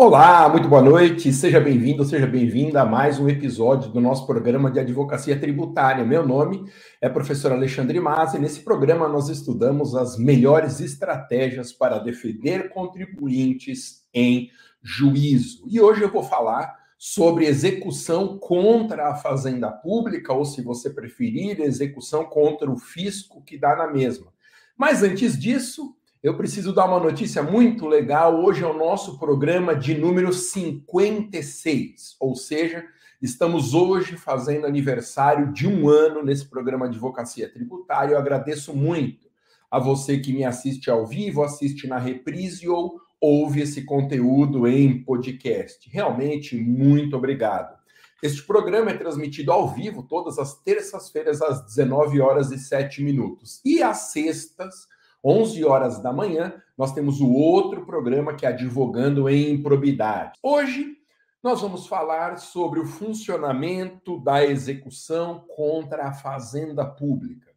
Olá, muito boa noite, seja bem-vindo, seja bem-vinda a mais um episódio do nosso programa de advocacia tributária. Meu nome é professor Alexandre Mas e nesse programa nós estudamos as melhores estratégias para defender contribuintes em juízo. E hoje eu vou falar sobre execução contra a fazenda pública, ou se você preferir, execução contra o fisco que dá na mesma. Mas antes disso, eu preciso dar uma notícia muito legal. Hoje é o nosso programa de número 56, ou seja, estamos hoje fazendo aniversário de um ano nesse programa de advocacia tributária. Eu agradeço muito a você que me assiste ao vivo, assiste na reprise ou ouve esse conteúdo em podcast. Realmente, muito obrigado. Este programa é transmitido ao vivo todas as terças-feiras às 19 horas e 7 minutos e às sextas 11 horas da manhã, nós temos o outro programa que é Advogando em Improbidade. Hoje, nós vamos falar sobre o funcionamento da execução contra a fazenda pública.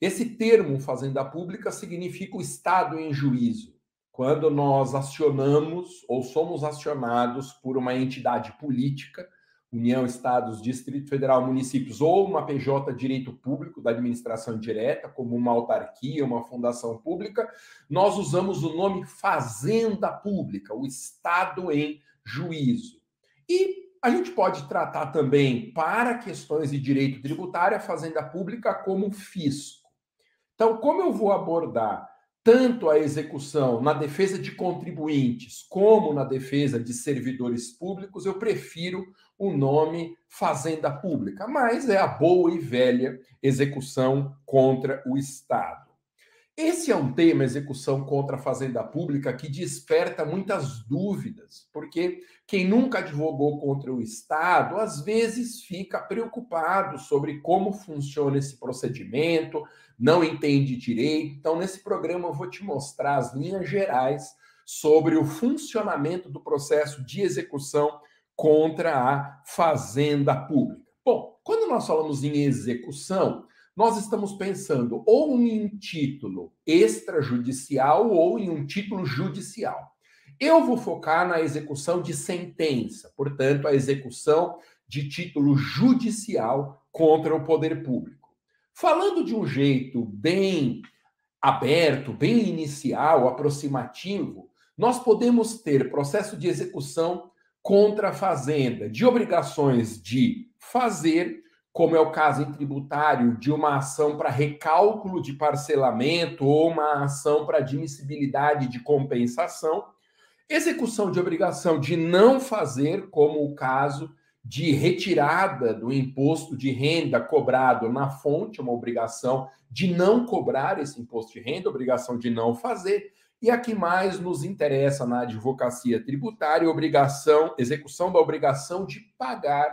Esse termo, fazenda pública, significa o Estado em juízo. Quando nós acionamos ou somos acionados por uma entidade política União, Estados, Distrito Federal, municípios, ou uma PJ Direito Público da administração direta, como uma autarquia, uma fundação pública, nós usamos o nome Fazenda Pública, o Estado em juízo. E a gente pode tratar também, para questões de direito tributário, a Fazenda Pública como fisco. Então, como eu vou abordar tanto a execução na defesa de contribuintes como na defesa de servidores públicos, eu prefiro o nome Fazenda Pública, mas é a boa e velha execução contra o Estado. Esse é um tema, execução contra a fazenda pública, que desperta muitas dúvidas, porque quem nunca advogou contra o Estado, às vezes fica preocupado sobre como funciona esse procedimento, não entende direito. Então, nesse programa, eu vou te mostrar as linhas gerais sobre o funcionamento do processo de execução contra a fazenda pública. Bom, quando nós falamos em execução, nós estamos pensando ou em um título extrajudicial ou em um título judicial. Eu vou focar na execução de sentença, portanto, a execução de título judicial contra o poder público. Falando de um jeito bem aberto, bem inicial, aproximativo, nós podemos ter processo de execução contra a fazenda, de obrigações de fazer como é o caso em tributário de uma ação para recálculo de parcelamento ou uma ação para admissibilidade de compensação, execução de obrigação de não fazer, como o caso de retirada do imposto de renda cobrado na fonte, uma obrigação de não cobrar esse imposto de renda, obrigação de não fazer. E a que mais nos interessa na advocacia tributária, obrigação, execução da obrigação de pagar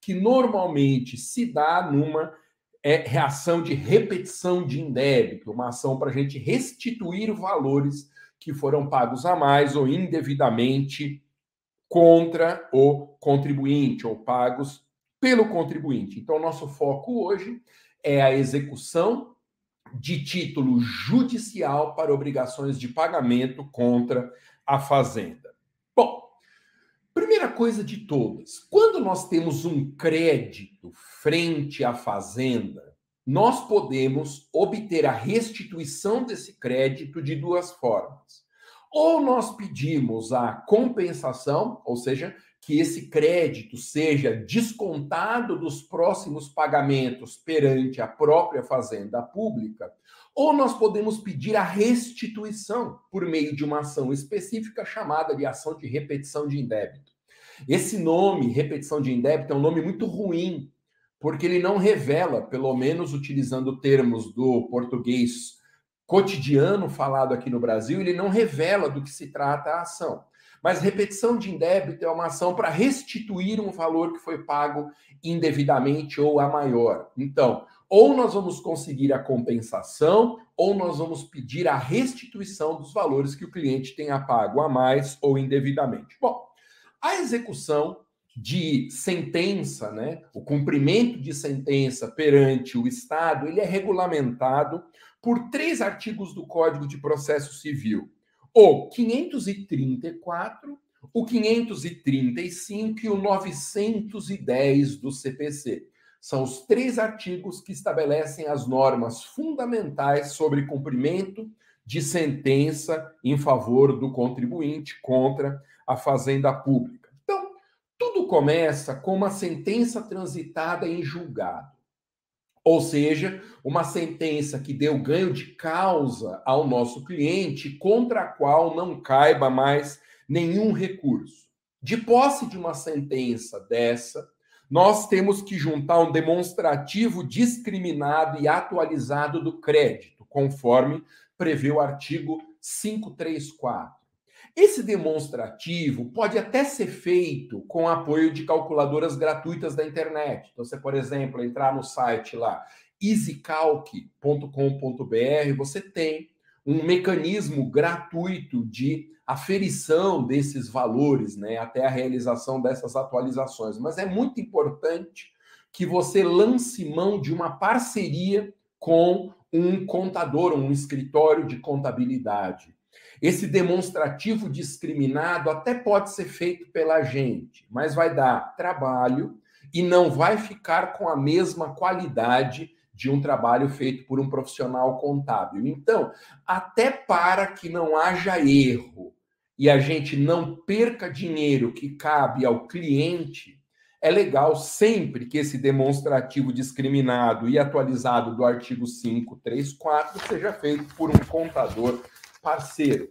que normalmente se dá numa é, reação de repetição de indébito, uma ação para a gente restituir valores que foram pagos a mais ou indevidamente contra o contribuinte ou pagos pelo contribuinte. Então, nosso foco hoje é a execução de título judicial para obrigações de pagamento contra a fazenda. Primeira coisa de todas, quando nós temos um crédito frente à fazenda, nós podemos obter a restituição desse crédito de duas formas. Ou nós pedimos a compensação, ou seja, que esse crédito seja descontado dos próximos pagamentos perante a própria fazenda pública, ou nós podemos pedir a restituição por meio de uma ação específica chamada de ação de repetição de indébito. Esse nome, repetição de indébito, é um nome muito ruim, porque ele não revela, pelo menos utilizando termos do português cotidiano falado aqui no Brasil, ele não revela do que se trata a ação. Mas repetição de indébito é uma ação para restituir um valor que foi pago indevidamente ou a maior. Então, ou nós vamos conseguir a compensação, ou nós vamos pedir a restituição dos valores que o cliente tenha pago a mais ou indevidamente. Bom, a execução de sentença, né, o cumprimento de sentença perante o Estado, ele é regulamentado por três artigos do Código de Processo Civil: o 534, o 535 e o 910 do CPC. São os três artigos que estabelecem as normas fundamentais sobre cumprimento de sentença em favor do contribuinte contra a fazenda pública. Então, tudo começa com uma sentença transitada em julgado. Ou seja, uma sentença que deu ganho de causa ao nosso cliente, contra a qual não caiba mais nenhum recurso. De posse de uma sentença dessa, nós temos que juntar um demonstrativo discriminado e atualizado do crédito, conforme prevê o artigo 534. Esse demonstrativo pode até ser feito com apoio de calculadoras gratuitas da internet. Então, você, por exemplo, entrar no site lá easycalc.com.br, você tem um mecanismo gratuito de aferição desses valores, né, até a realização dessas atualizações. Mas é muito importante que você lance mão de uma parceria com um contador, um escritório de contabilidade. Esse demonstrativo discriminado até pode ser feito pela gente, mas vai dar trabalho e não vai ficar com a mesma qualidade de um trabalho feito por um profissional contábil. Então, até para que não haja erro e a gente não perca dinheiro que cabe ao cliente, é legal sempre que esse demonstrativo discriminado e atualizado do artigo 534 seja feito por um contador parceiro.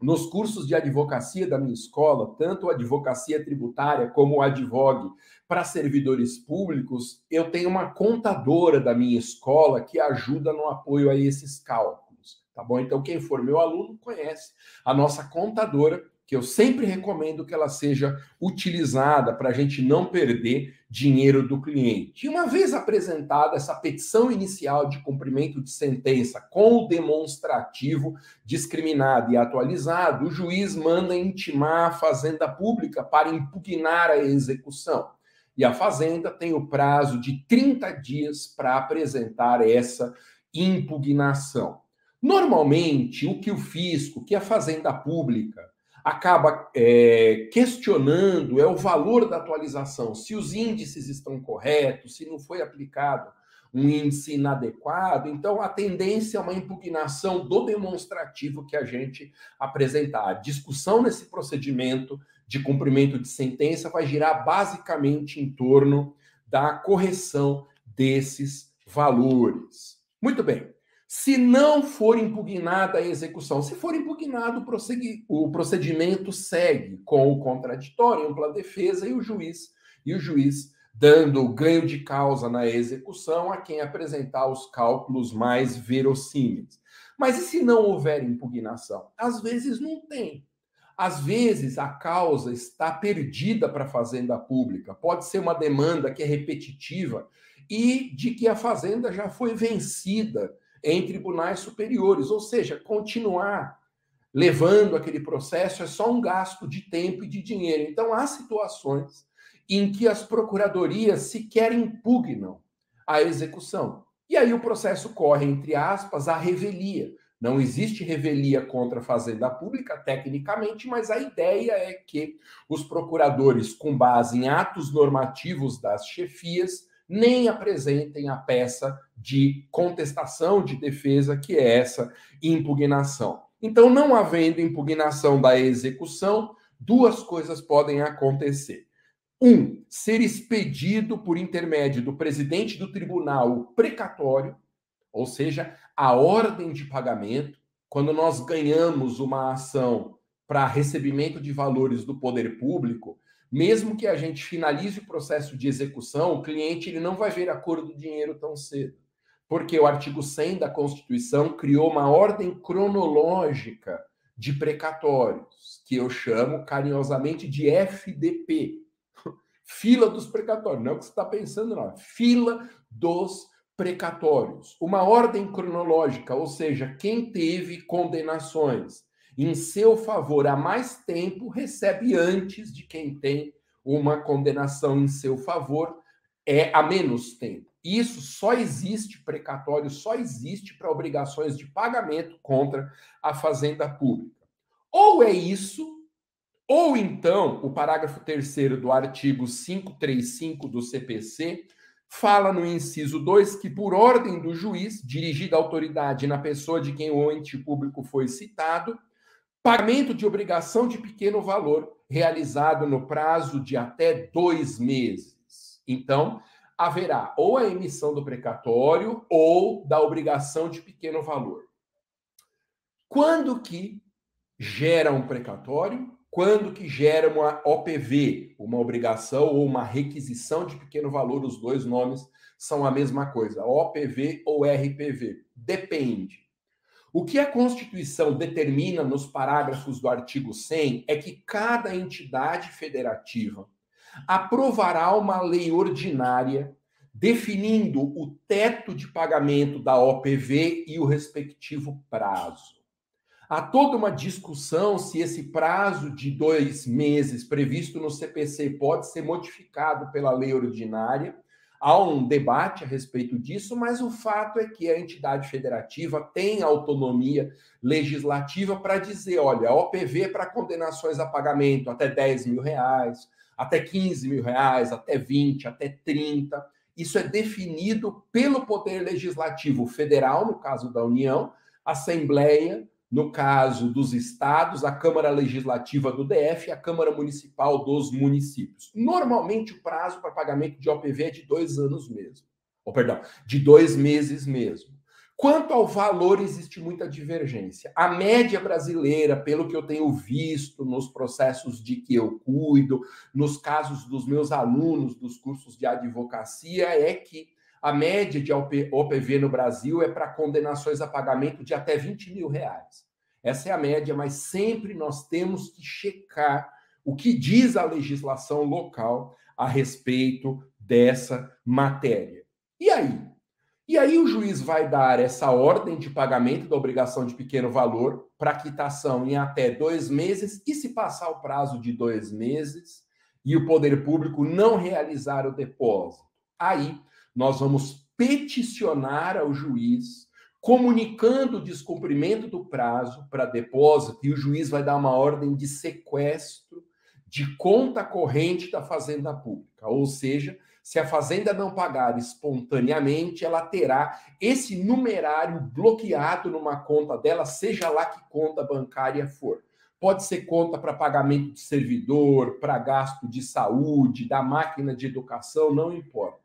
Nos cursos de advocacia da minha escola, tanto a advocacia tributária como o advogue para servidores públicos, eu tenho uma contadora da minha escola que ajuda no apoio a esses cálculos, tá bom? Então, quem for meu aluno conhece a nossa contadora que eu sempre recomendo que ela seja utilizada para a gente não perder dinheiro do cliente. E uma vez apresentada essa petição inicial de cumprimento de sentença com o demonstrativo discriminado e atualizado, o juiz manda intimar a Fazenda Pública para impugnar a execução. E a Fazenda tem o prazo de 30 dias para apresentar essa impugnação. Normalmente, o que o fisco, que a Fazenda Pública, acaba é, questionando é o valor da atualização, se os índices estão corretos, se não foi aplicado um índice inadequado. Então, a tendência é uma impugnação do demonstrativo que a gente apresentar. A discussão nesse procedimento de cumprimento de sentença vai girar basicamente em torno da correção desses valores. Muito bem. Se não for impugnada a execução, se for impugnado, o procedimento segue com o contraditório, ampla defesa e o juiz, e o juiz dando ganho de causa na execução a quem apresentar os cálculos mais verossímeis. Mas e se não houver impugnação? Às vezes não tem. Às vezes a causa está perdida para a fazenda pública. Pode ser uma demanda que é repetitiva e de que a fazenda já foi vencida em tribunais superiores, ou seja, continuar levando aquele processo é só um gasto de tempo e de dinheiro. Então, há situações em que as procuradorias sequer impugnam a execução. E aí o processo corre, entre aspas, a revelia. Não existe revelia contra a Fazenda Pública, tecnicamente, mas a ideia é que os procuradores, com base em atos normativos das chefias, nem apresentem a peça de contestação de defesa, que é essa impugnação. Então, não havendo impugnação da execução, duas coisas podem acontecer. Um, ser expedido por intermédio do presidente do tribunal o precatório, ou seja, a ordem de pagamento. Quando nós ganhamos uma ação para recebimento de valores do poder público, mesmo que a gente finalize o processo de execução, o cliente ele não vai ver a cor do dinheiro tão cedo, porque o artigo 100 da Constituição criou uma ordem cronológica de precatórios, que eu chamo carinhosamente de FDP, fila dos precatórios, não é o que você está pensando, não, fila dos precatórios. Uma ordem cronológica, ou seja, quem teve condenações em seu favor há mais tempo, recebe antes de quem tem uma condenação em seu favor é há menos tempo. Isso só existe precatório, só existe para obrigações de pagamento contra a fazenda pública. Ou é isso, Ou então, o parágrafo 3 do artigo 535 do CPC fala no inciso 2 que, por ordem do juiz, dirigida à autoridade na pessoa de quem o ente público foi citado, pagamento de obrigação de pequeno valor realizado no prazo de até dois meses. Então, haverá ou a emissão do precatório ou da obrigação de pequeno valor. Quando que gera um precatório? Quando que gera uma OPV, uma obrigação ou uma requisição de pequeno valor, os dois nomes são a mesma coisa, OPV ou RPV. Depende. O que a Constituição determina nos parágrafos do artigo 100 é que cada entidade federativa aprovará uma lei ordinária definindo o teto de pagamento da OPV e o respectivo prazo. Há toda uma discussão se esse prazo de dois meses previsto no CPC pode ser modificado pela lei ordinária. Há um debate a respeito disso, mas o fato é que a entidade federativa tem autonomia legislativa para dizer: olha, a OPV é para condenações a pagamento até 10 mil reais, até 15 mil reais, até 20, até 30. Isso é definido pelo Poder Legislativo Federal, no caso da União, Assembleia no caso dos estados, a Câmara Legislativa do DF e a Câmara Municipal dos municípios. Normalmente, o prazo para pagamento de OPV é de dois anos mesmo. Ou, perdão, de dois meses mesmo. Quanto ao valor, existe muita divergência. A média brasileira, pelo que eu tenho visto nos processos de que eu cuido, nos casos dos meus alunos dos cursos de advocacia, é que a média de OPV no Brasil é para condenações a pagamento de até 20 mil reais. Essa é a média, mas sempre nós temos que checar o que diz a legislação local a respeito dessa matéria. E aí? E aí o juiz vai dar essa ordem de pagamento da obrigação de pequeno valor para quitação em até dois meses, e se passar o prazo de dois meses e o poder público não realizar o depósito, aí nós vamos peticionar ao juiz, comunicando o descumprimento do prazo para depósito, e o juiz vai dar uma ordem de sequestro de conta corrente da Fazenda Pública. Ou seja, se a Fazenda não pagar espontaneamente, ela terá esse numerário bloqueado numa conta dela, seja lá que conta bancária for. Pode ser conta para pagamento de servidor, para gasto de saúde, da máquina de educação, não importa.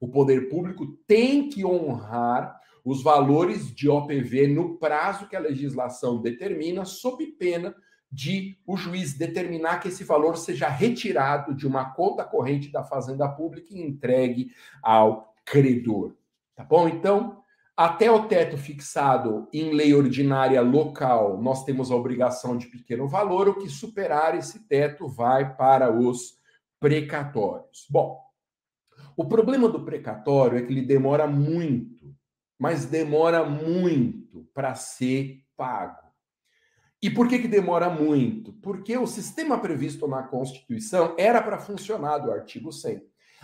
O poder público tem que honrar os valores de OPV no prazo que a legislação determina, sob pena de o juiz determinar que esse valor seja retirado de uma conta corrente da Fazenda Pública e entregue ao credor. Tá bom? Então, até o teto fixado em lei ordinária local, nós temos a obrigação de pequeno valor, o que superar esse teto vai para os precatórios. Bom, o problema do precatório é que ele demora muito, mas demora muito para ser pago. E por que, que demora muito? Porque o sistema previsto na Constituição era para funcionar do artigo 100.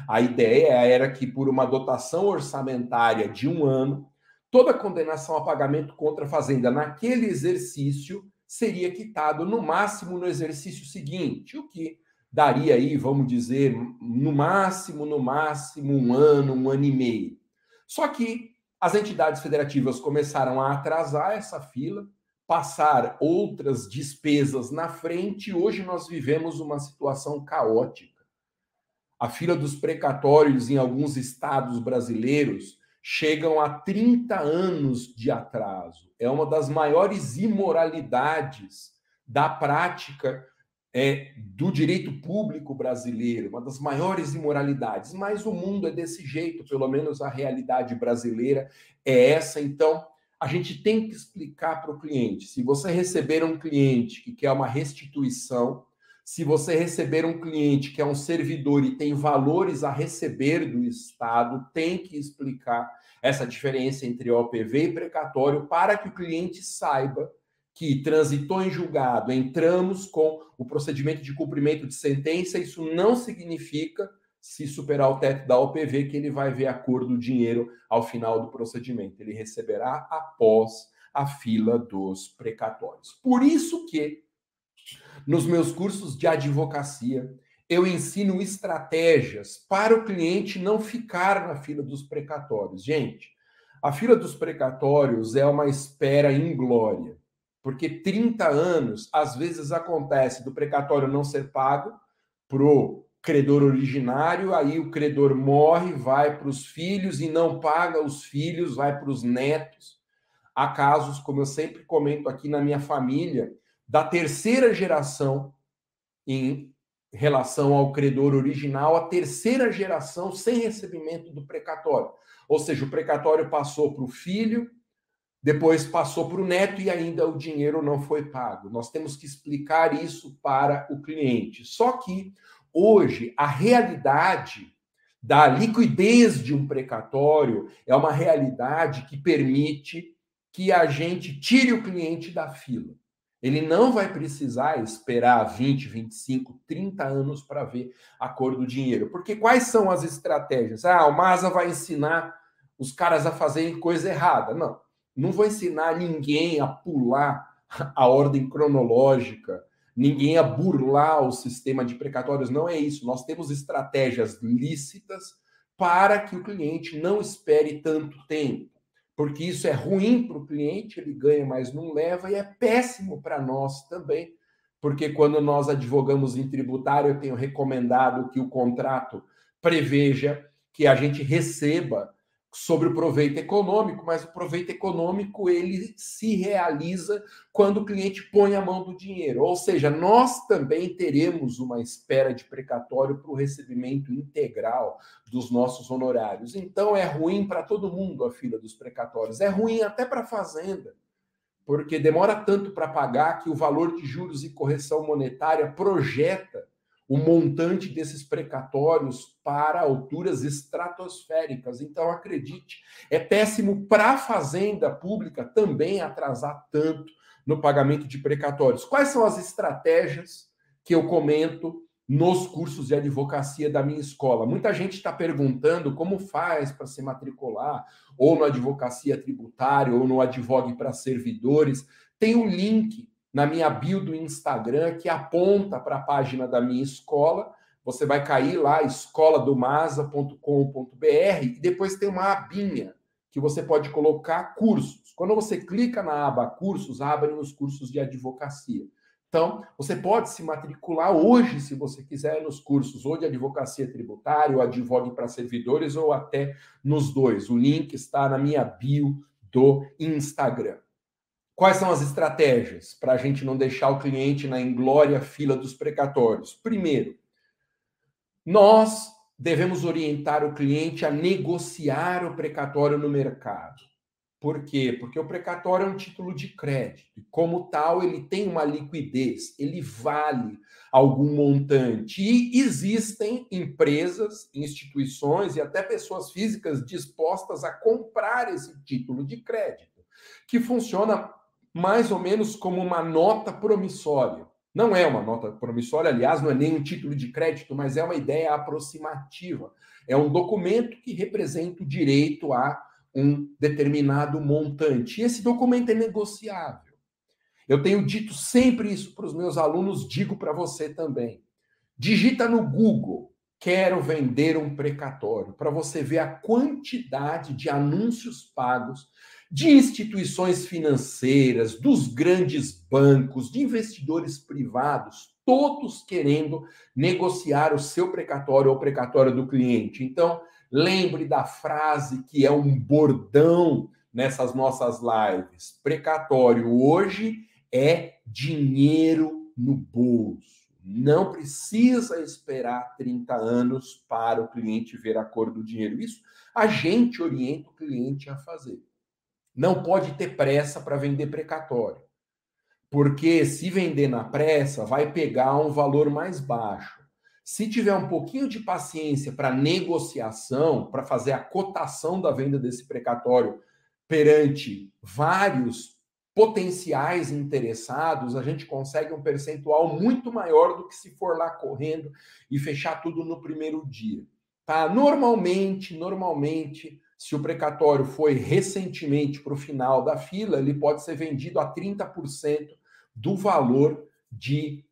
A ideia era que, por uma dotação orçamentária de um ano, toda condenação a pagamento contra a Fazenda naquele exercício seria quitado no máximo no exercício seguinte, o que daria aí, vamos dizer, no máximo, no máximo, um ano, um ano e meio. Só que as entidades federativas começaram a atrasar essa fila, passar outras despesas na frente, e hoje nós vivemos uma situação caótica. A fila dos precatórios em alguns estados brasileiros chegam a 30 anos de atraso. É uma das maiores imoralidades da prática é, do direito público brasileiro, uma das maiores imoralidades, mas o mundo é desse jeito, pelo menos a realidade brasileira é essa. Então, a gente tem que explicar para o cliente. Se você receber um cliente que quer uma restituição, se você receber um cliente que é um servidor e tem valores a receber do Estado, tem que explicar essa diferença entre OPV e precatório para que o cliente saiba que transitou em julgado, entramos com o procedimento de cumprimento de sentença, isso não significa, se superar o teto da OPV, que ele vai ver a cor do dinheiro ao final do procedimento. Ele receberá após a fila dos precatórios. Por isso que Nos meus cursos de advocacia, eu ensino estratégias para o cliente não ficar na fila dos precatórios. Gente, a fila dos precatórios é uma espera inglória, porque 30 anos, às vezes acontece do precatório não ser pago pro credor originário, aí o credor morre, vai para os filhos e não paga os filhos, vai para os netos. Há casos, como eu sempre comento aqui na minha família, da terceira geração em relação ao credor original, a terceira geração sem recebimento do precatório. Ou seja, o precatório passou para o filho, depois passou para o neto e ainda o dinheiro não foi pago. Nós temos que explicar isso para o cliente. Só que hoje a realidade da liquidez de um precatório é uma realidade que permite que a gente tire o cliente da fila. Ele não vai precisar esperar 20, 25, 30 anos para ver a cor do dinheiro. Porque quais são as estratégias? Ah, o Masa vai ensinar os caras a fazerem coisa errada. Não, não vou ensinar ninguém a pular a ordem cronológica, ninguém a burlar o sistema de precatórios. Não é isso. Nós temos estratégias lícitas para que o cliente não espere tanto tempo porque isso é ruim para o cliente, ele ganha, mas não leva, e é péssimo para nós também, porque quando nós advogamos em tributário, eu tenho recomendado que o contrato preveja que a gente receba sobre o proveito econômico, mas o proveito econômico ele se realiza quando o cliente põe a mão do dinheiro. Ou seja, nós também teremos uma espera de precatório para o recebimento integral dos nossos honorários. Então é ruim para todo mundo a fila dos precatórios, é ruim até para a fazenda. Porque demora tanto para pagar que o valor de juros e correção monetária projeta o montante desses precatórios para alturas estratosféricas. Então, acredite, é péssimo para a fazenda pública também atrasar tanto no pagamento de precatórios. Quais são as estratégias que eu comento nos cursos de advocacia da minha escola? Muita gente está perguntando como faz para se matricular, ou no advocacia tributária, ou no advogue para servidores. Tem um link na minha bio do Instagram que aponta para a página da minha escola. Você vai cair lá, escoladomasa.com.br, e depois tem uma abinha que você pode colocar cursos. Quando você clica na aba cursos, abrem os cursos de advocacia. Então, você pode se matricular hoje, se você quiser, nos cursos ou de advocacia tributária, ou advogue para servidores, ou até nos dois. O link está na minha bio do Instagram. Quais são as estratégias para a gente não deixar o cliente na inglória fila dos precatórios? Primeiro, nós devemos orientar o cliente a negociar o precatório no mercado. Por quê? Porque o precatório é um título de crédito e, como tal, ele tem uma liquidez, ele vale algum montante. E existem empresas, instituições e até pessoas físicas dispostas a comprar esse título de crédito, que funciona mais ou menos como uma nota promissória. Não é uma nota promissória, aliás, não é nem um título de crédito, mas é uma ideia aproximativa. É um documento que representa o direito a um determinado montante. E esse documento é negociável. Eu tenho dito sempre isso para os meus alunos, digo para você também. Digita no Google quero vender um precatório, para você ver a quantidade de anúncios pagos de instituições financeiras, dos grandes bancos, de investidores privados, todos querendo negociar o seu precatório ou precatório do cliente. Então, lembre da frase que é um bordão nessas nossas lives: precatório hoje é dinheiro no bolso. Não precisa esperar 30 anos para o cliente ver a cor do dinheiro. Isso a gente orienta o cliente a fazer. Não pode ter pressa para vender precatório. Porque se vender na pressa, vai pegar um valor mais baixo. Se tiver um pouquinho de paciência para negociação, para fazer a cotação da venda desse precatório perante vários potenciais interessados, a gente consegue um percentual muito maior do que se for lá correndo e fechar tudo no primeiro dia. Tá? Normalmente, normalmente, se o precatório foi recentemente para o final da fila, ele pode ser vendido a 30% do valor de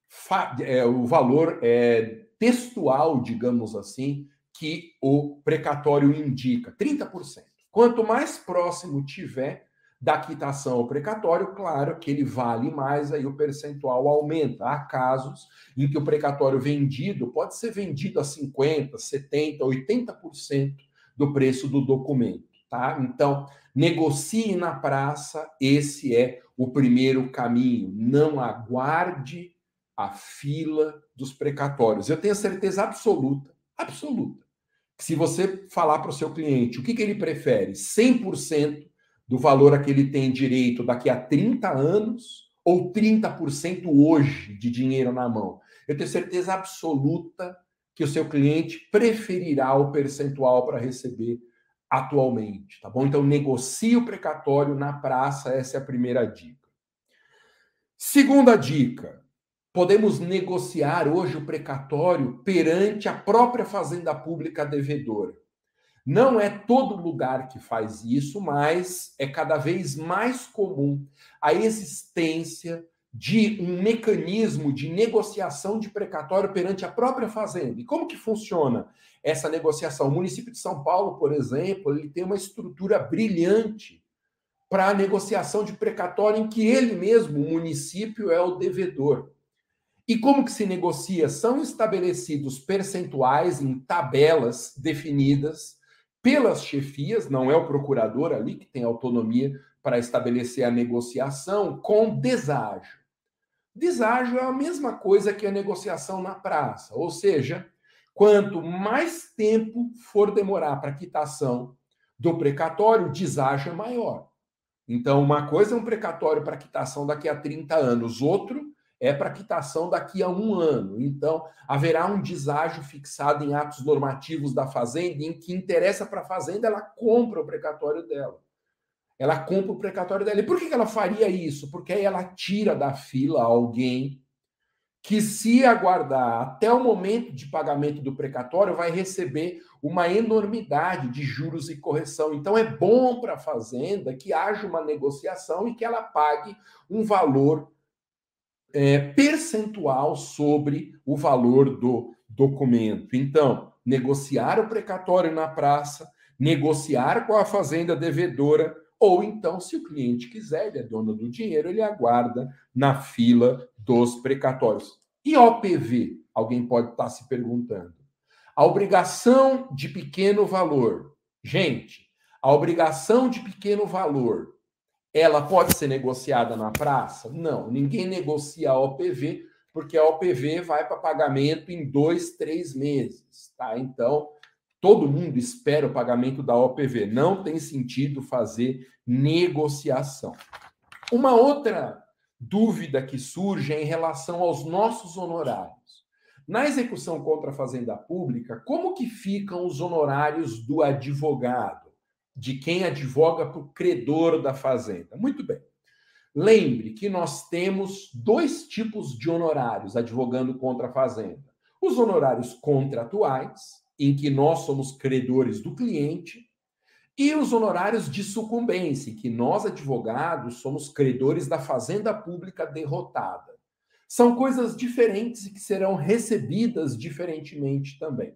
é, o valor é, textual, digamos assim, que o precatório indica, 30%. Quanto mais próximo tiver da quitação ao precatório, claro que ele vale mais, aí o percentual aumenta. Há casos em que o precatório vendido pode ser vendido a 50%, 70%, 80% do preço do documento. Tá? Então, negocie na praça, esse é o primeiro caminho. Não aguarde a fila dos precatórios. Eu tenho certeza absoluta, absoluta, que se você falar para o seu cliente o que, que ele prefere, 100% do valor a que ele tem direito daqui a 30 anos ou 30% hoje de dinheiro na mão, eu tenho certeza absoluta que o seu cliente preferirá o percentual para receber atualmente, tá bom? Então negocie o precatório na praça, essa é a primeira dica. Segunda dica, podemos negociar hoje o precatório perante a própria fazenda pública devedora. Não é todo lugar que faz isso, mas é cada vez mais comum a existência de um mecanismo de negociação de precatório perante a própria fazenda. E como que funciona essa negociação? O município de São Paulo, por exemplo, ele tem uma estrutura brilhante para a negociação de precatório em que ele mesmo, o município, é o devedor. E como que se negocia? São estabelecidos percentuais em tabelas definidas pelas chefias, não é o procurador ali que tem autonomia para estabelecer a negociação com deságio. Deságio é a mesma coisa que a negociação na praça, ou seja, quanto mais tempo for demorar para quitação do precatório, o deságio é maior. Então, uma coisa é um precatório para quitação daqui a 30 anos, outro é para quitação daqui a um ano. Então, haverá um deságio fixado em atos normativos da Fazenda, em que interessa para a Fazenda, ela compra o precatório dela. Ela compra o precatório dela. E por que ela faria isso? Porque aí ela tira da fila alguém que, se aguardar até o momento de pagamento do precatório, vai receber uma enormidade de juros e correção. Então, é bom para a Fazenda que haja uma negociação e que ela pague um valor é, percentual sobre o valor do documento. Então, negociar o precatório na praça, negociar com a fazenda devedora ou então, se o cliente quiser, ele é dono do dinheiro, ele aguarda na fila dos precatórios. E OPV? Alguém pode estar se perguntando. A obrigação de pequeno valor. Gente, a obrigação de pequeno valor, ela pode ser negociada na praça? Não, ninguém negocia a OPV, porque a OPV vai para pagamento em dois, três meses, tá? Então, todo mundo espera o pagamento da OPV. Não tem sentido fazer negociação. Uma outra dúvida que surge é em relação aos nossos honorários. Na execução contra a fazenda pública, como que ficam os honorários do advogado, de quem advoga para o credor da fazenda? Muito bem. Lembre que nós temos dois tipos de honorários advogando contra a fazenda: os honorários contratuais, em que nós somos credores do cliente, e os honorários de sucumbência, em que nós, advogados, somos credores da fazenda pública derrotada. São coisas diferentes e que serão recebidas diferentemente também.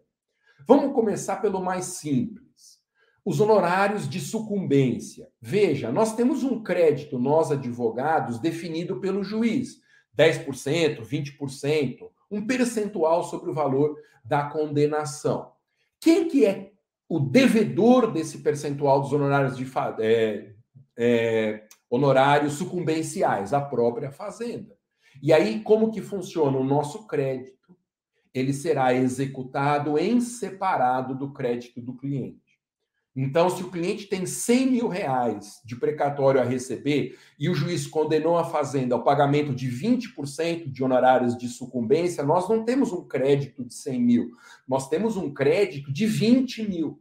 Vamos começar pelo mais simples. Os honorários de sucumbência. Veja, nós temos um crédito, nós advogados, definido pelo juiz: 10%, 20%, um percentual sobre o valor da condenação. Quem que é o devedor desse percentual dos honorários de é, é, honorários sucumbenciais? A própria fazenda. E aí, como que funciona? O nosso crédito, ele será executado em separado do crédito do cliente. Então, se o cliente tem 100 mil reais de precatório a receber e o juiz condenou a fazenda ao pagamento de 20% de honorários de sucumbência, nós não temos um crédito de 100 mil, nós temos um crédito de 20 mil,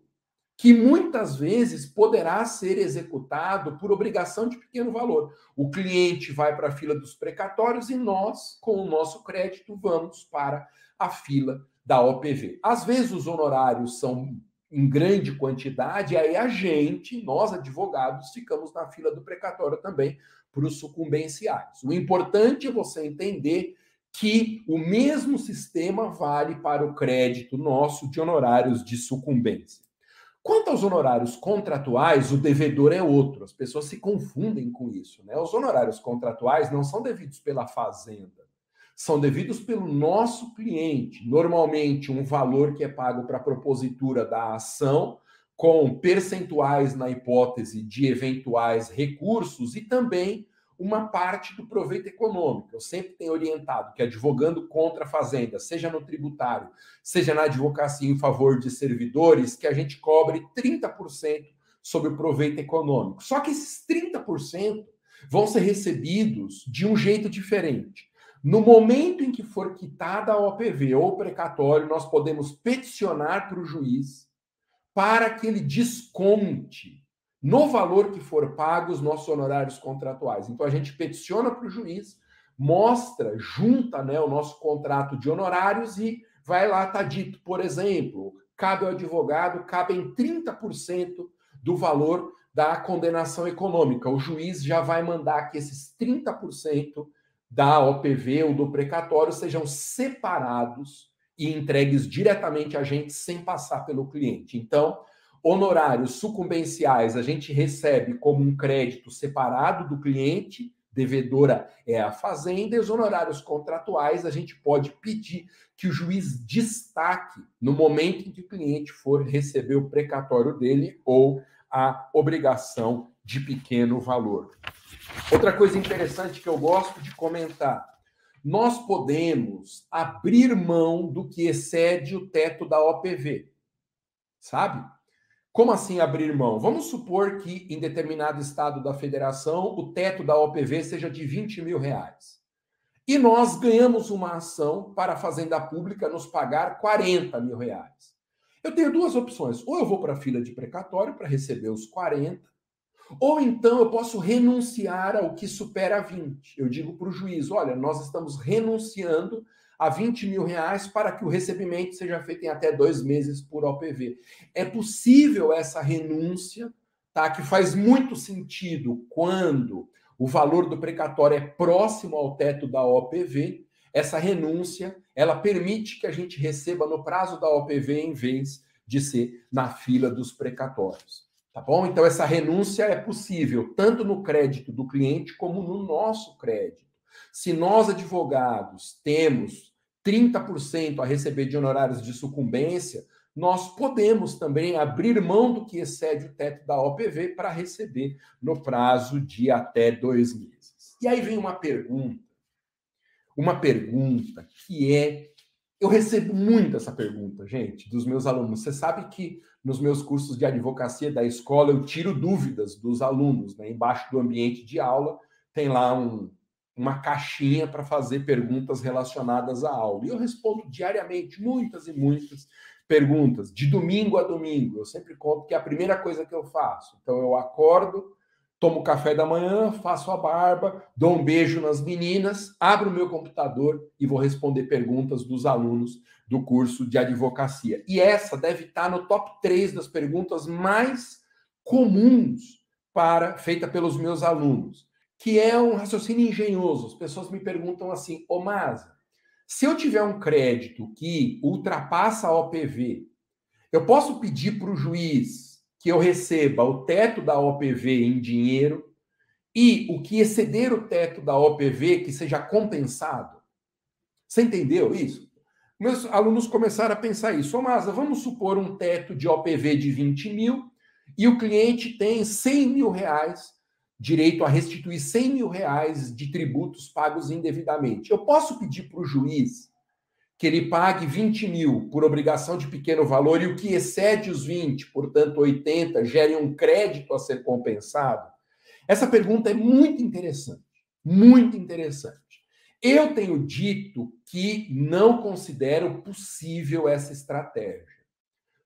que muitas vezes poderá ser executado por obrigação de pequeno valor. O cliente vai para a fila dos precatórios e nós, com o nosso crédito, vamos para a fila da OPV. Às vezes os honorários são em grande quantidade, aí a gente, nós advogados, ficamos na fila do precatório também para os sucumbenciais. O importante é você entender que o mesmo sistema vale para o crédito nosso de honorários de sucumbência. Quanto aos honorários contratuais, o devedor é outro. As pessoas se confundem com isso. Né? Os honorários contratuais não são devidos pela fazenda, são devidos pelo nosso cliente. Normalmente, um valor que é pago para a propositura da ação, com percentuais na hipótese de eventuais recursos e também uma parte do proveito econômico. Eu sempre tenho orientado que advogando contra a fazenda, seja no tributário, seja na advocacia em favor de servidores, que a gente cobre 30% sobre o proveito econômico. Só que esses 30% vão ser recebidos de um jeito diferente. No momento em que for quitada a OPV ou precatório, nós podemos peticionar para o juiz para que ele desconte no valor que for pago os nossos honorários contratuais. Então a gente peticiona para o juiz, mostra, junta né, o nosso contrato de honorários e vai lá, está dito, por exemplo, cabe ao advogado, cabem 30% do valor da condenação econômica. O juiz já vai mandar que esses 30% da OPV ou do precatório sejam separados e entregues diretamente a gente sem passar pelo cliente. Então, Honorários sucumbenciais a gente recebe como um crédito separado do cliente, devedora é a fazenda, e os honorários contratuais a gente pode pedir que o juiz destaque no momento em que o cliente for receber o precatório dele ou a obrigação de pequeno valor. Outra coisa interessante que eu gosto de comentar: nós podemos abrir mão do que excede o teto da OPV, sabe? Como assim abrir mão? Vamos supor que em determinado estado da federação o teto da OPV seja de 20 mil reais. E nós ganhamos uma ação para a Fazenda Pública nos pagar 40 mil reais. Eu tenho duas opções. Ou eu vou para a fila de precatório para receber os 40, ou então eu posso renunciar ao que supera 20. Eu digo para o juiz: olha, nós estamos renunciando a 20 mil reais para que o recebimento seja feito em até dois meses por OPV. É possível essa renúncia, tá? Que faz muito sentido quando o valor do precatório é próximo ao teto da OPV. Essa renúncia, ela permite que a gente receba no prazo da OPV em vez de ser na fila dos precatórios. Tá bom? Então, essa renúncia é possível tanto no crédito do cliente como no nosso crédito. Se nós, advogados, temos 30% a receber de honorários de sucumbência, nós podemos também abrir mão do que excede o teto da OPV para receber no prazo de até dois meses. E aí vem uma pergunta, uma pergunta que é. Eu recebo muito essa pergunta, gente, dos meus alunos. Você sabe que nos meus cursos de advocacia da escola eu tiro dúvidas dos alunos, né? Embaixo do ambiente de aula tem lá um, uma caixinha para fazer perguntas relacionadas à aula. E eu respondo diariamente muitas e muitas perguntas, de domingo a domingo. Eu sempre conto que é a primeira coisa que eu faço. Então eu acordo, tomo café da manhã, faço a barba, dou um beijo nas meninas, abro o meu computador e vou responder perguntas dos alunos do curso de advocacia. E essa deve estar no top 3 das perguntas mais comuns para feita pelos meus alunos que é um raciocínio engenhoso. As pessoas me perguntam assim, ô Masa, se eu tiver um crédito que ultrapassa a OPV, eu posso pedir para o juiz que eu receba o teto da OPV em dinheiro e o que exceder o teto da OPV que seja compensado? Você entendeu isso? Meus alunos começaram a pensar isso. Ô Masa, vamos supor um teto de OPV de 20 mil e o cliente tem 100 mil reais direito a restituir 100 mil reais de tributos pagos indevidamente. Eu posso pedir para o juiz que ele pague 20 mil por obrigação de pequeno valor e o que excede os 20, portanto 80, gere um crédito a ser compensado? Essa pergunta é muito interessante, muito interessante. Eu tenho dito que não considero possível essa estratégia.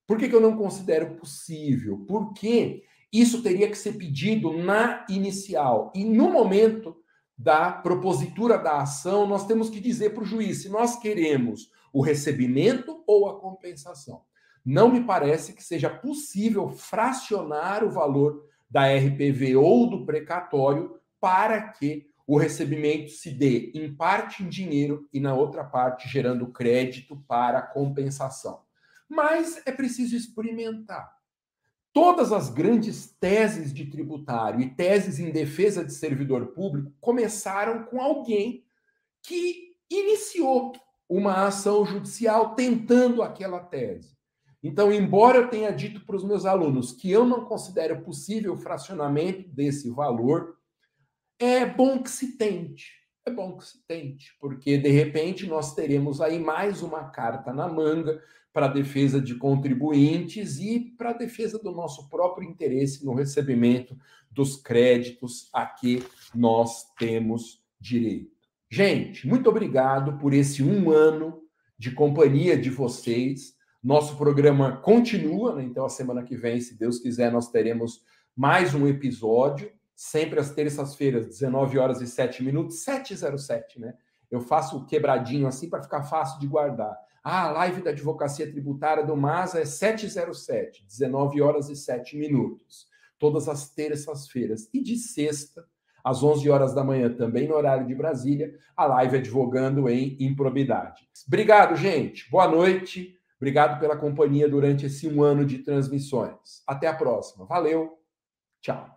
Por que, que eu não considero possível? Porque isso teria que ser pedido na inicial. E no momento da propositura da ação, nós temos que dizer para o juiz se nós queremos o recebimento ou a compensação. Não me parece que seja possível fracionar o valor da RPV ou do precatório para que o recebimento se dê em parte em dinheiro e na outra parte gerando crédito para compensação. Mas é preciso experimentar. Todas as grandes teses de tributário e teses em defesa de servidor público começaram com alguém que iniciou uma ação judicial tentando aquela tese. Então, embora eu tenha dito para os meus alunos que eu não considero possível o fracionamento desse valor, é bom que se tente. É bom que se tente, porque de repente nós teremos aí mais uma carta na manga para a defesa de contribuintes e para a defesa do nosso próprio interesse no recebimento dos créditos a que nós temos direito. Gente, muito obrigado por esse um ano de companhia de vocês. Nosso programa continua, né? então a semana que vem, se Deus quiser, nós teremos mais um episódio, sempre às terças-feiras, 19 horas e 7 minutos, 707, né? Eu faço quebradinho assim para ficar fácil de guardar. Ah, a live da advocacia tributária do MASA é 707, 19 horas e 7 minutos, todas as terças-feiras. E de sexta, às 11 horas da manhã, também no horário de Brasília, a live advogando em improbidade. Obrigado, gente. Boa noite. Obrigado pela companhia durante esse um ano de transmissões. Até a próxima. Valeu. Tchau.